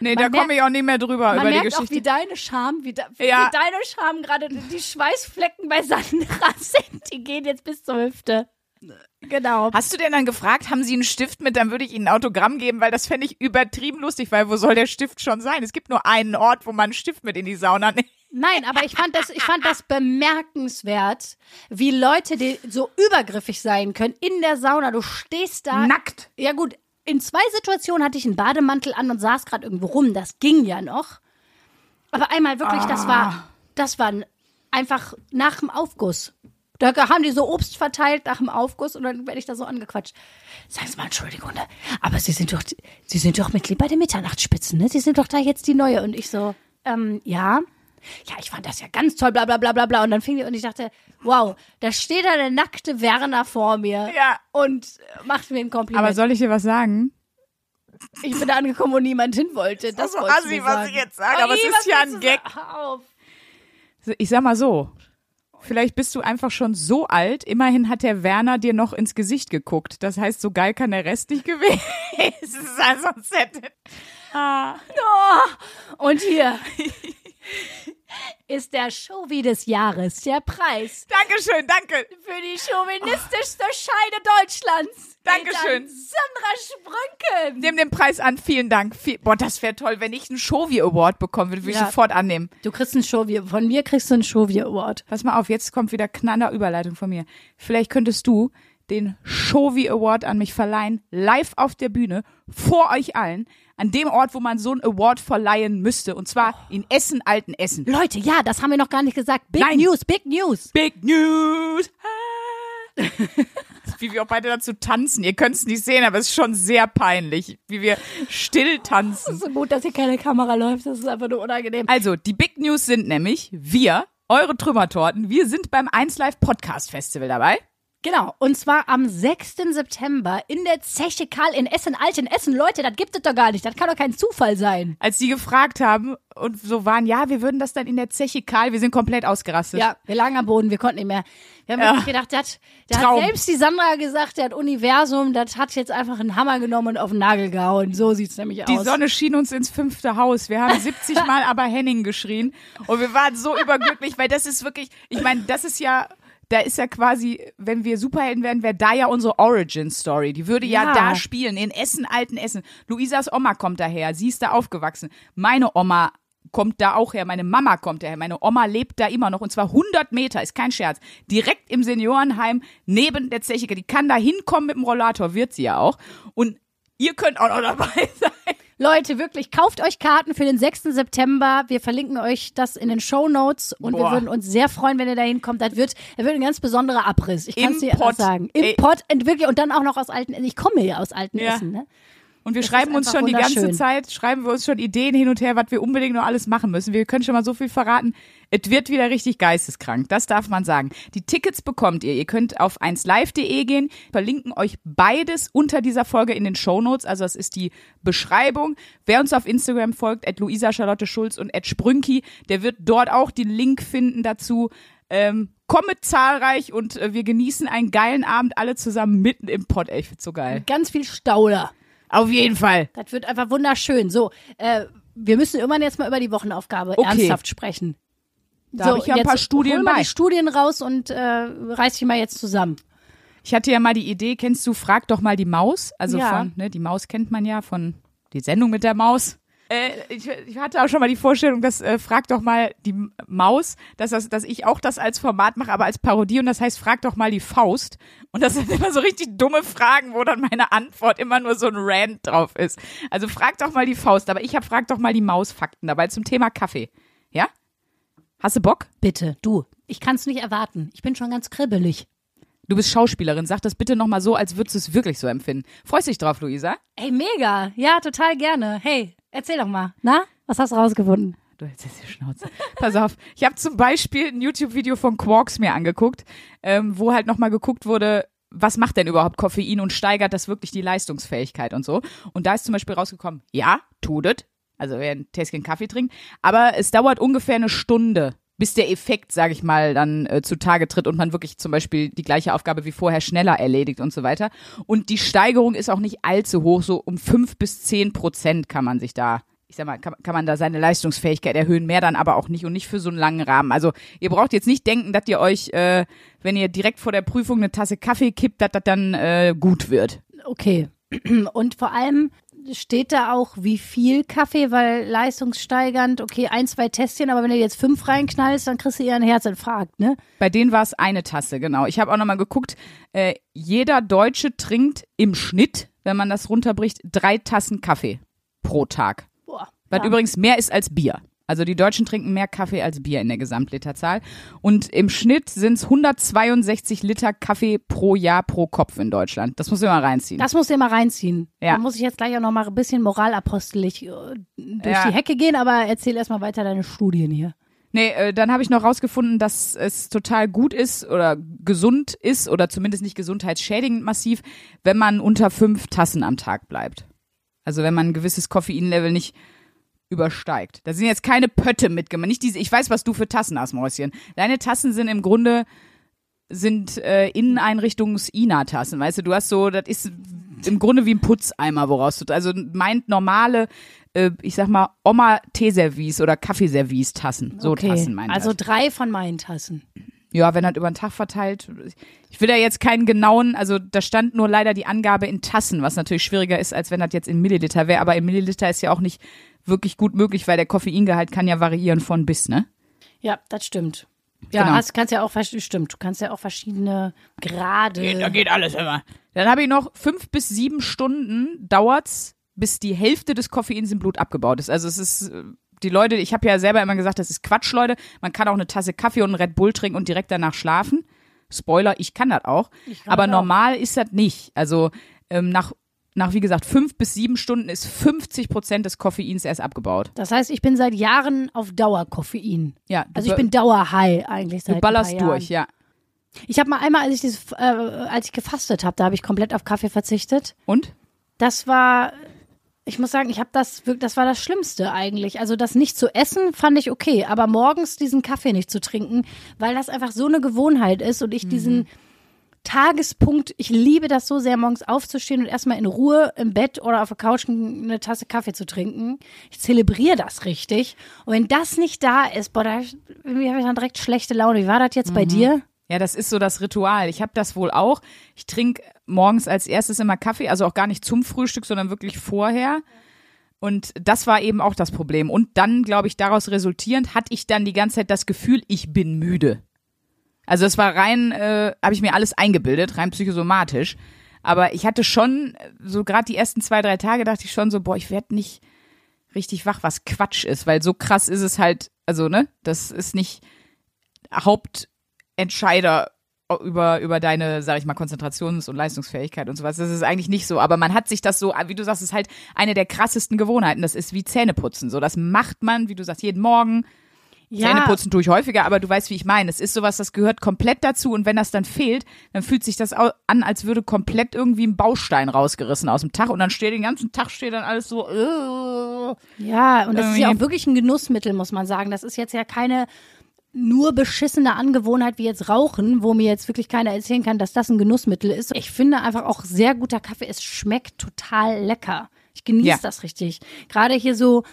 Nee, Man da komme ich auch nicht mehr drüber Man über die merkt auch, Geschichte. wie deine Scham, wie, da, wie Ja. deine Scham gerade die Schweißflecken bei Sandra sind. Die gehen jetzt bis zur Hüfte. Genau. Hast du denn dann gefragt, haben sie einen Stift mit, dann würde ich ihnen ein Autogramm geben, weil das fände ich übertrieben lustig, weil wo soll der Stift schon sein? Es gibt nur einen Ort, wo man einen Stift mit in die Sauna nimmt. Nein, aber ich fand das, ich fand das bemerkenswert, wie Leute die so übergriffig sein können in der Sauna. Du stehst da. Nackt. Ja gut, in zwei Situationen hatte ich einen Bademantel an und saß gerade irgendwo rum. Das ging ja noch. Aber einmal wirklich, das war, das war einfach nach dem Aufguss. Da haben die so Obst verteilt nach dem Aufguss und dann werde ich da so angequatscht. Sagen Sie mal, Entschuldigung, ne? aber Sie sind doch, Sie sind doch Mitglied bei den Mitternachtsspitzen, ne? Sie sind doch da jetzt die Neue. Und ich so, ähm, ja. Ja, ich fand das ja ganz toll, bla bla bla bla bla. Und dann fing die und ich dachte, wow, da steht da der nackte Werner vor mir Ja. und macht mir ein Kompliment. Aber soll ich dir was sagen? ich bin da angekommen, wo niemand hin wollte. Das so wolltest du assi, mir was ich jetzt sage, aber es ist ja ein Gag. auf. Ich sag mal so. Vielleicht bist du einfach schon so alt. Immerhin hat der Werner dir noch ins Gesicht geguckt. Das heißt, so geil kann der Rest nicht gewesen sein. Sonst hätte. Ah. Und hier ist der Showie des Jahres, der Preis Dankeschön, danke. für die chauvinistischste Scheide Deutschlands. Dankeschön. Sandra Sprünken. Nimm den Preis an. Vielen Dank. Boah, das wäre toll, wenn ich einen Shovi Award bekommen würde. Würde ich Ja. sofort annehmen. Du kriegst einen Showie, von mir kriegst du einen Showie Award. Pass mal auf, jetzt kommt wieder knaller Überleitung von mir. Vielleicht könntest du den Shovi Award an mich verleihen, live auf der Bühne, vor euch allen, an dem Ort, wo man so einen Award verleihen müsste, und zwar in Essen, Alten Essen. Leute, ja, das haben wir noch gar nicht gesagt. Big Nein. News, Big News. Big News! Ah. wie wir auch beide dazu tanzen. Ihr könnt es nicht sehen, aber es ist schon sehr peinlich, wie wir still tanzen. So gut, dass hier keine Kamera läuft. Das ist einfach nur unangenehm. Also, die Big News sind nämlich wir, eure Trümmertorten, wir sind beim 1 Live Podcast Festival dabei. Genau, und zwar am 6. September in der Zeche Karl in Essen, Alt in Essen. Leute, das gibt es doch gar nicht. Das kann doch kein Zufall sein. Als die gefragt haben und so waren, ja, wir würden das dann in der Zeche Karl, wir sind komplett ausgerastet. Ja, wir lagen am Boden, wir konnten nicht mehr. Wir haben Ja. wirklich gedacht, das, da hat selbst die Sandra gesagt, das Universum, das hat jetzt einfach einen Hammer genommen und auf den Nagel gehauen. So sieht's nämlich Die aus. Sonne schien uns ins fünfte Haus. Wir haben 70 Mal aber Henning geschrien und wir waren so überglücklich, weil das ist wirklich, ich meine, das ist ja, da ist ja quasi, wenn wir Superhelden werden, wäre da ja unsere Origin Story. Die würde ja, Ja. da spielen, in Essen, alten Essen. Luisas Oma kommt daher, sie ist da aufgewachsen. Meine Oma kommt da auch her, meine Mama kommt daher, meine Oma lebt da immer noch und zwar 100 Meter, ist kein Scherz, direkt im Seniorenheim neben der Zeche. Die kann da hinkommen mit dem Rollator, wird sie ja auch. Und ihr könnt auch noch dabei sein. Leute, wirklich, kauft euch Karten für den 6. September. Wir verlinken euch das in den Show Notes und wir Boah. würden uns sehr freuen, wenn ihr da hinkommt. Das wird, das wird ein ganz besonderer Abriss. Ich kann es dir einfach sagen. Im Ey. Pott, und wirklich, und dann auch noch aus alten, ich komme ja aus alten Ja. Essen, ne? Und wir Das schreiben uns schon die ganze. Zeit, schreiben wir uns schon Ideen hin und her, was wir unbedingt noch alles machen müssen. Wir können schon mal so viel verraten. Es wird wieder richtig geisteskrank. Das darf man sagen. Die Tickets bekommt ihr. Ihr könnt auf 1live.de gehen, verlinken euch beides unter dieser Folge in den Shownotes. Also das ist die Beschreibung. Wer uns auf Instagram folgt, at Luisa Charlotte Schulz und at Sprünki, der wird dort auch den Link finden dazu. Ähm, kommet zahlreich und äh, wir genießen einen geilen Abend alle zusammen mitten im Pott. Ey, ich find's so geil. Ganz viel Stauder. Auf jeden Fall. Das wird einfach wunderschön. So, äh, wir müssen irgendwann jetzt mal über die Wochenaufgabe Okay. ernsthaft sprechen. Da habe ich ja ein paar Studien hol mal bei. die Studien raus und äh, reiß dich mal jetzt zusammen. Ich hatte ja mal die Idee, kennst du Frag doch mal die Maus? Also Ja. von, ne, die Maus kennt man ja von die Sendung mit der Maus. Äh, ich, ich hatte auch schon mal die Vorstellung, dass äh, Frag doch mal die Maus, dass, das, dass ich auch das als Format mache, aber als Parodie und das heißt Frag doch mal die Faust. Und das sind immer so richtig dumme Fragen, wo dann meine Antwort immer nur so ein Rant drauf ist. Also Frag doch mal die Faust, aber ich habe Frag doch mal die Maus Fakten dabei zum Thema Kaffee. Ja? Hast du Bock? Bitte, du. Ich kann es nicht erwarten. Ich bin schon ganz kribbelig. Du bist Schauspielerin, sag das bitte nochmal so, als würdest du es wirklich so empfinden. Freust dich drauf, Luisa? Ey, mega. Ja, total gerne. Hey, erzähl doch mal. Na, was hast du rausgefunden? Du hältst jetzt die Schnauze. Pass auf, ich habe zum Beispiel ein YouTube-Video von Quarks mir angeguckt, ähm, wo halt nochmal geguckt wurde, was macht denn überhaupt Koffein und steigert das wirklich die Leistungsfähigkeit und so. Und da ist zum Beispiel rausgekommen, ja, tut es. Also wer ein Tässchen Kaffee trinkt. Aber es dauert ungefähr eine Stunde, bis der Effekt, sage ich mal, dann äh, zutage tritt und man wirklich zum Beispiel die gleiche Aufgabe wie vorher schneller erledigt und so weiter. Und die Steigerung ist auch nicht allzu hoch, so um fünf bis zehn Prozent kann man sich da, ich sag mal, kann, kann man da seine Leistungsfähigkeit erhöhen, mehr dann aber auch nicht und nicht für so einen langen Rahmen. Also ihr braucht jetzt nicht denken, dass ihr euch, äh, wenn ihr direkt vor der Prüfung eine Tasse Kaffee kippt, dass das dann äh, gut wird. Okay. Und vor allem steht da auch, wie viel Kaffee, weil leistungssteigernd, okay, ein, zwei Tässchen, aber wenn du jetzt fünf reinknallst, dann kriegst du eher einen Herzinfarkt, ne? Bei denen war es eine Tasse, genau. Ich habe auch nochmal geguckt, äh, jeder Deutsche trinkt im Schnitt, wenn man das runterbricht, drei Tassen Kaffee pro Tag. Boah. Was ja. übrigens mehr ist als Bier. Also die Deutschen trinken mehr Kaffee als Bier in der Gesamtliterzahl. Und im Schnitt sind es 162 Liter Kaffee pro Jahr pro Kopf in Deutschland. Das muss man mal reinziehen. Das musst du immer reinziehen. Ja. Da muss ich jetzt gleich auch noch mal ein bisschen moralapostelig äh, durch Ja. die Hecke gehen, aber erzähl erstmal weiter deine Studien hier. Nee, äh, dann habe ich noch rausgefunden, dass es total gut ist oder gesund ist oder zumindest nicht gesundheitsschädigend massiv, wenn man unter fünf Tassen am Tag bleibt. Also wenn man ein gewisses Koffeinlevel nicht übersteigt. Da sind jetzt keine Pötte mitgemacht. Nicht diese, ich weiß, was du für Tassen hast, Mäuschen. Deine Tassen sind im Grunde sind äh, Inneneinrichtungs-INA-Tassen, weißt du, du hast so, das ist im Grunde wie ein Putzeimer, woraus du, also meint normale, äh, ich sag mal, Oma-Teeservice oder Kaffeeservice-Tassen. So okay. Tassen meint Also drei von meinen Tassen. Ja, wenn halt über den Tag verteilt. Ich will da jetzt keinen genauen, also da stand nur leider die Angabe in Tassen, was natürlich schwieriger ist, als wenn das jetzt in Milliliter wäre. Aber in Milliliter ist ja auch nicht wirklich gut möglich, weil der Koffeingehalt kann ja variieren von bis, ne? Ja, das stimmt. Ja, Genau. hast, kannst ja auch, stimmt, du kannst ja auch verschiedene Grade. Da geht alles immer. Dann habe ich noch fünf bis sieben Stunden dauert's, bis die Hälfte des Koffeins im Blut abgebaut ist. Also es ist äh, die Leute, ich habe ja selber immer gesagt, das ist Quatsch, Leute. Man kann auch eine Tasse Kaffee und einen Red Bull trinken und direkt danach schlafen. Spoiler, ich kann das auch. kann Aber auch. normal ist das nicht. Also ähm, nach, nach, wie gesagt, fünf bis sieben Stunden ist 50 Prozent des Koffeins erst abgebaut. Das heißt, ich bin seit Jahren auf Dauer Koffein. Ja, Also ich bin Dauerhigh eigentlich seit du ballerst durch, ja. Ich habe mal einmal, als ich dieses, äh, als ich gefastet habe, da habe ich komplett auf Kaffee verzichtet. Und? Das war, ich muss sagen, ich habe das wirklich, das war das Schlimmste eigentlich. Also das nicht zu essen fand ich okay, aber morgens diesen Kaffee nicht zu trinken, weil das einfach so eine Gewohnheit ist und ich Mhm. diesen Tagespunkt, ich liebe das so sehr, morgens aufzustehen und erstmal in Ruhe im Bett oder auf der Couch eine Tasse Kaffee zu trinken. Ich zelebriere das richtig. Und wenn das nicht da ist, boah, da habe ich dann direkt schlechte Laune. Wie war das jetzt bei Mhm. dir? Ja, das ist so das Ritual. Ich habe das wohl auch. Ich trinke morgens als erstes immer Kaffee, also auch gar nicht zum Frühstück, sondern wirklich vorher. Und das war eben auch das Problem. Und dann, glaube ich, daraus resultierend hatte ich dann die ganze Zeit das Gefühl, ich bin müde. Also es war rein, äh, habe ich mir alles eingebildet, rein psychosomatisch. Aber ich hatte schon, äh, so gerade die ersten zwei, drei Tage dachte ich schon so, boah, ich werde nicht richtig wach, was Quatsch ist, weil so krass ist es halt, also, ne, das ist nicht Hauptentscheider über, über deine, sag ich mal, Konzentrations- und Leistungsfähigkeit und sowas. Das ist eigentlich nicht so. Aber man hat sich das so, wie du sagst, ist halt eine der krassesten Gewohnheiten. Das ist wie Zähneputzen. So, das macht man, wie du sagst, jeden Morgen. Zähneputzen tue ich häufiger, aber du weißt, wie ich meine. Es ist sowas, das gehört komplett dazu und wenn das dann fehlt, dann fühlt sich das an, als würde komplett irgendwie ein Baustein rausgerissen aus dem Tag und dann steht den ganzen Tag steht dann alles so. Äh, Ja, und das ist ja Irgendwie- auch wirklich ein Genussmittel, muss man sagen. Das ist jetzt ja keine nur beschissene Angewohnheit wie jetzt Rauchen, wo mir jetzt wirklich keiner erzählen kann, dass das ein Genussmittel ist. Ich finde einfach auch sehr guter Kaffee. Es schmeckt total lecker. Ich genieße Ja. das richtig. Gerade hier so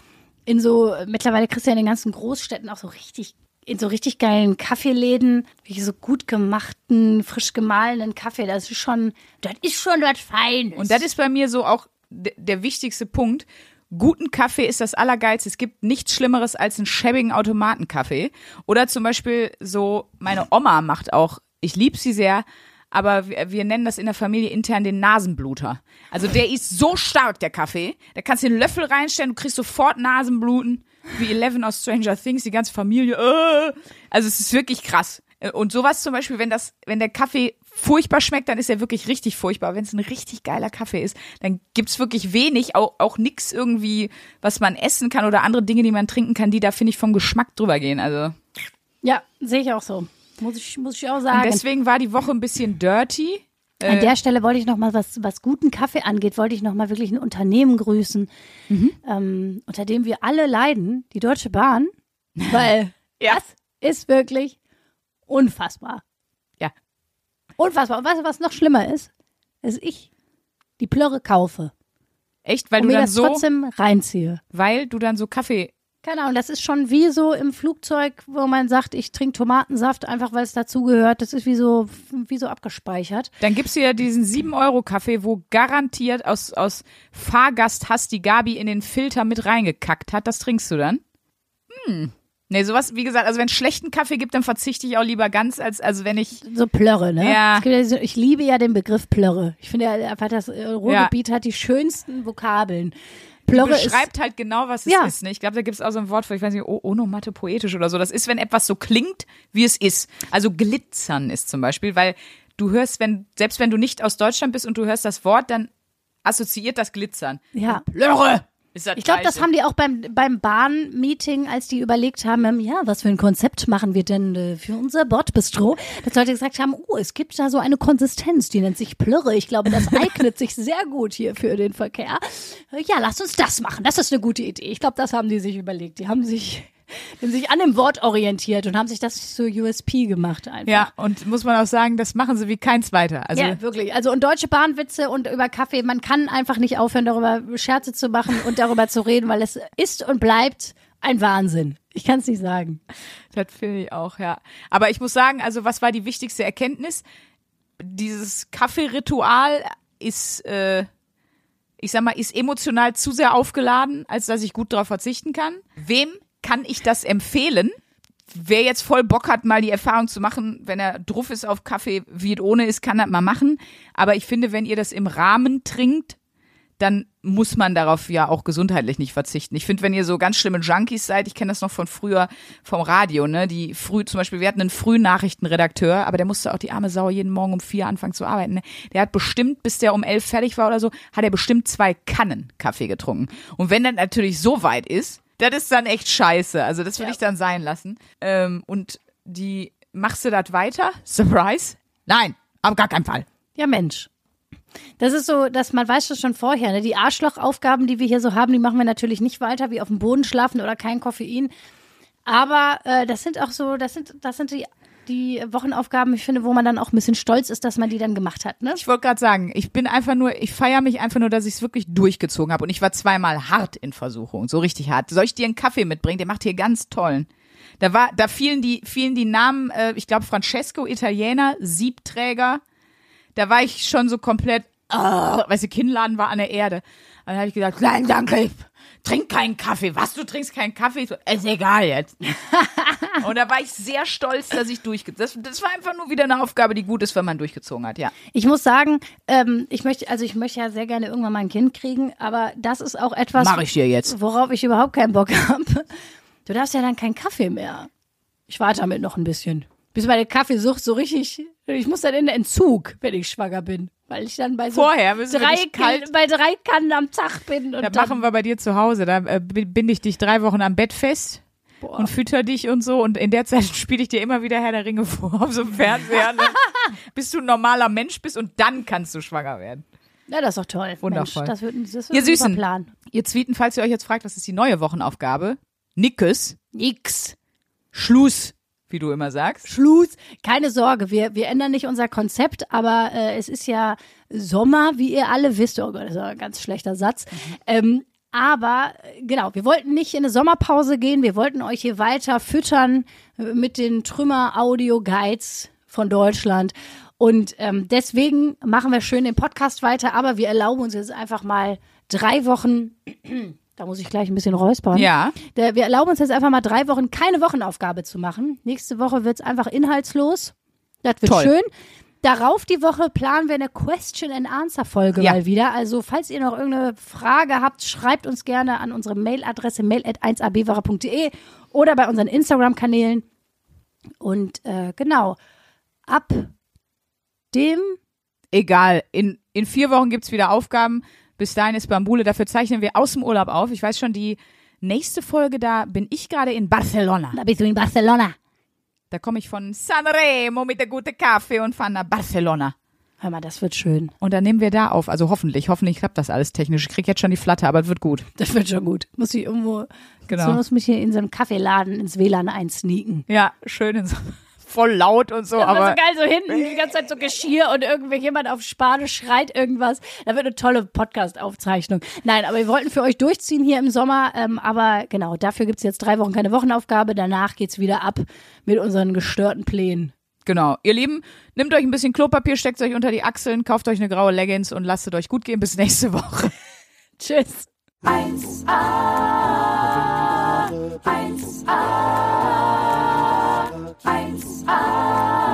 in so, mittlerweile kriegst du ja in den ganzen Großstädten auch so richtig, in so richtig geilen Kaffeeläden, wie so gut gemachten, frisch gemahlenen Kaffee. Das ist schon, das ist schon was Feines. Und das ist bei mir so auch der wichtigste Punkt. Guten Kaffee ist das Allergeilste. Es gibt nichts Schlimmeres als einen schäbigen Automatenkaffee. Oder zum Beispiel so, meine Oma macht auch, ich liebe sie sehr, aber wir, wir nennen das in der Familie intern den Nasenbluter. Also der ist so stark, der Kaffee. Da kannst du den Löffel reinstellen, du kriegst sofort Nasenbluten. Wie Eleven aus Stranger Things, die ganze Familie. Äh. Also es ist wirklich krass. Und sowas zum Beispiel, wenn das, wenn der Kaffee furchtbar schmeckt, dann ist er wirklich richtig furchtbar. Wenn es ein richtig geiler Kaffee ist, dann gibt's wirklich wenig, auch, auch nix irgendwie, was man essen kann oder andere Dinge, die man trinken kann, die da, finde ich, vom Geschmack drüber gehen. Also ja, sehe ich auch so. Muss ich, muss ich auch sagen. deswegen war die Woche ein bisschen dirty. An der Stelle wollte ich noch mal, was, was guten Kaffee angeht, wollte ich noch mal wirklich ein Unternehmen grüßen, ähm, unter dem wir alle leiden, die Deutsche Bahn, weil Ja. das ist wirklich unfassbar. Ja. Unfassbar. Und weißt du, was noch schlimmer ist? Dass ich die Plörre kaufe Echt, weil und du mir dann das so, trotzdem reinziehe. weil du dann so Kaffee Keine Ahnung, das ist schon wie so im Flugzeug, wo man sagt, ich trinke Tomatensaft, einfach weil es dazugehört. Das ist wie so, wie so abgespeichert. Dann gibt's hier diesen 7-Euro-Kaffee, wo garantiert aus, aus Fahrgasthass die Gabi in den Filter mit reingekackt hat. Das trinkst du dann? Hm. Nee, sowas, wie gesagt, also wenn es schlechten Kaffee gibt, dann verzichte ich auch lieber ganz, als, als wenn ich. So Plörre, ne? Ja. Es gibt ja ich liebe ja den Begriff Plörre. Ich finde ja einfach, das äh, Ruhrgebiet hat die schönsten Vokabeln. Plörre ist, beschreibt halt genau, was es Ja. ist. Ne? Ich glaube, da gibt's auch so ein Wort für, ich weiß nicht, o- onomatte poetisch oder so. Das ist, wenn etwas so klingt, wie es ist. Also glitzern ist zum Beispiel, weil du hörst, wenn, selbst wenn du nicht aus Deutschland bist und du hörst das Wort, dann assoziiert das Glitzern. ja. Plörre! Ich glaube, das haben die auch beim, beim Bahn-Meeting, als die überlegt haben, ähm, ja, was für ein Konzept machen wir denn äh, für unser Bordbistro, dass Leute gesagt haben, oh, es gibt da so eine Konsistenz, die nennt sich Plörre. Ich glaube, das eignet sich sehr gut hier für den Verkehr. Ja, lasst uns das machen. Das ist eine gute Idee. Ich glaube, das haben die sich überlegt. Die haben sich, die haben sich an dem Wort orientiert und haben sich das zur USP gemacht einfach. Ja, und muss man auch sagen, das machen sie wie kein zweiter. Also Ja, wirklich. Also und deutsche Bahnwitze und über Kaffee, man kann einfach nicht aufhören, darüber Scherze zu machen und darüber zu reden, weil es ist und bleibt ein Wahnsinn. Ich kann es nicht sagen. Das finde ich auch, ja. Aber ich muss sagen, also was war die wichtigste Erkenntnis? Dieses Kaffeeritual ist, äh, ich sag mal, ist emotional zu sehr aufgeladen, als dass ich gut darauf verzichten kann. Wem kann ich das empfehlen? Wer jetzt voll Bock hat, mal die Erfahrung zu machen, wenn er druff ist auf Kaffee, wie es ohne ist, kann das mal machen. Aber ich finde, wenn ihr das im Rahmen trinkt, dann muss man darauf ja auch gesundheitlich nicht verzichten. Ich finde, wenn ihr so ganz schlimme Junkies seid, ich kenne das noch von früher vom Radio, ne, die früh, zum Beispiel, wir hatten einen Frühnachrichtenredakteur, aber der musste auch die arme Sau jeden Morgen um vier anfangen zu arbeiten. Ne? Der hat bestimmt, bis der um elf fertig war oder so, hat er bestimmt zwei Kannen Kaffee getrunken. Und wenn das natürlich so weit ist, das ist dann echt scheiße. Also das will Ja. ich dann sein lassen. Ähm, und die machst du das weiter? Surprise? Nein, auf gar keinen Fall. Ja, Mensch. Das ist so, dass man weiß das schon vorher. Ne? Die Arschlochaufgaben, die wir hier so haben, die machen wir natürlich nicht weiter, wie auf dem Boden schlafen oder kein Koffein. Aber äh, das sind auch so, das sind, das sind die, die Wochenaufgaben, ich finde, wo man dann auch ein bisschen stolz ist, dass man die dann gemacht hat. Ne? Ich wollte gerade sagen, ich bin einfach nur, ich feiere mich einfach nur, dass ich es wirklich durchgezogen habe. Und ich war zweimal hart in Versuchung, so richtig hart. Soll ich dir einen Kaffee mitbringen? Der macht hier ganz tollen. Da war, da fielen die, fielen die Namen, äh, ich glaube Francesco Italiener, Siebträger. Da war ich schon so komplett, äh, weißt du, Kinnladen war an der Erde. Und dann habe ich gesagt, nein, danke, trink keinen Kaffee. Was, du trinkst keinen Kaffee? So, ist egal jetzt. und da war ich sehr stolz, dass ich durchgezogen das, das war einfach nur wieder eine Aufgabe, die gut ist, wenn man durchgezogen hat, ja. Ich muss sagen, ähm, ich möchte, also ich möchte ja sehr gerne irgendwann mal ein Kind kriegen, aber das ist auch etwas, Mach ich dir jetzt. worauf ich überhaupt keinen Bock habe. Du darfst ja dann keinen Kaffee mehr. Ich warte damit noch ein bisschen. Bis meine Kaffeesucht so richtig, ich muss dann in den Entzug, wenn ich schwanger bin. Weil ich dann bei so Vorher müssen drei, kalt- bei drei Kannen am Tag bin. Und Da dann, machen wir bei dir zu Hause. Da äh, binde ich dich drei Wochen am Bett fest Boah. und fütter dich und so. Und in der Zeit spiele ich dir immer wieder Herr der Ringe vor auf so einem Fernseher, ne? bis du ein normaler Mensch bist und dann kannst du schwanger werden. Ja, das ist doch toll. Wundervoll. Mensch, das wird, das wird Ihr ein super Süßen. Plan. Ihr Tweeten, falls ihr euch jetzt fragt, was ist die neue Wochenaufgabe? Nickes, Nix. Schluss, wie du immer sagst. Schluss. Keine Sorge, wir, wir ändern nicht unser Konzept, aber äh, es ist ja Sommer, wie ihr alle wisst. Oh Gott, das ist ein ganz schlechter Satz. Ähm, aber äh, genau, wir wollten nicht in eine Sommerpause gehen, wir wollten euch hier weiter füttern mit den Trümmer-Audio-Guides von Deutschland. Und ähm, deswegen machen wir schön den Podcast weiter, aber wir erlauben uns jetzt einfach mal drei Wochen, da muss ich gleich ein bisschen räuspern. Ja. Wir erlauben uns jetzt einfach mal drei Wochen keine Wochenaufgabe zu machen. Nächste Woche wird's einfach inhaltslos. Das wird Toll. schön. Darauf die Woche planen wir eine Question and Answer Folge Ja. mal wieder. Also falls ihr noch irgendeine Frage habt, schreibt uns gerne an unsere Mailadresse mail@1abware.de oder bei unseren Instagram Kanälen. Und äh, genau ab dem Egal, in, in vier Wochen gibt's wieder Aufgaben. Bis dahin ist Bambule, dafür zeichnen wir aus dem Urlaub auf. Ich weiß schon, die nächste Folge, da bin ich gerade in Barcelona. da bist du in Barcelona. Da komme ich von Sanremo mit der gute Kaffee und fahre nach Barcelona. Hör mal, das wird schön. Und dann nehmen wir da auf. Also hoffentlich, hoffentlich klappt das alles technisch. Ich krieg jetzt schon die Flatter, aber es wird gut. Das wird schon gut. Muss ich irgendwo, Genau. so muss mich hier in so einem Kaffeeladen ins WLAN einsneaken. Ja, schön in so, voll laut und so. Das aber so geil, so hinten die ganze Zeit so Geschirr und irgendwie jemand auf Spanisch schreit irgendwas. Da wird eine tolle Podcast-Aufzeichnung. Nein, aber wir wollten für euch durchziehen hier im Sommer. Ähm, aber genau, dafür gibt es jetzt drei Wochen keine Wochenaufgabe. Danach geht es wieder ab mit unseren gestörten Plänen. Genau. Ihr Lieben, nehmt euch ein bisschen Klopapier, steckt euch unter die Achseln, kauft euch eine graue Leggings und lasst es euch gut gehen. Bis nächste Woche. Tschüss. 1A, 1A. 1a.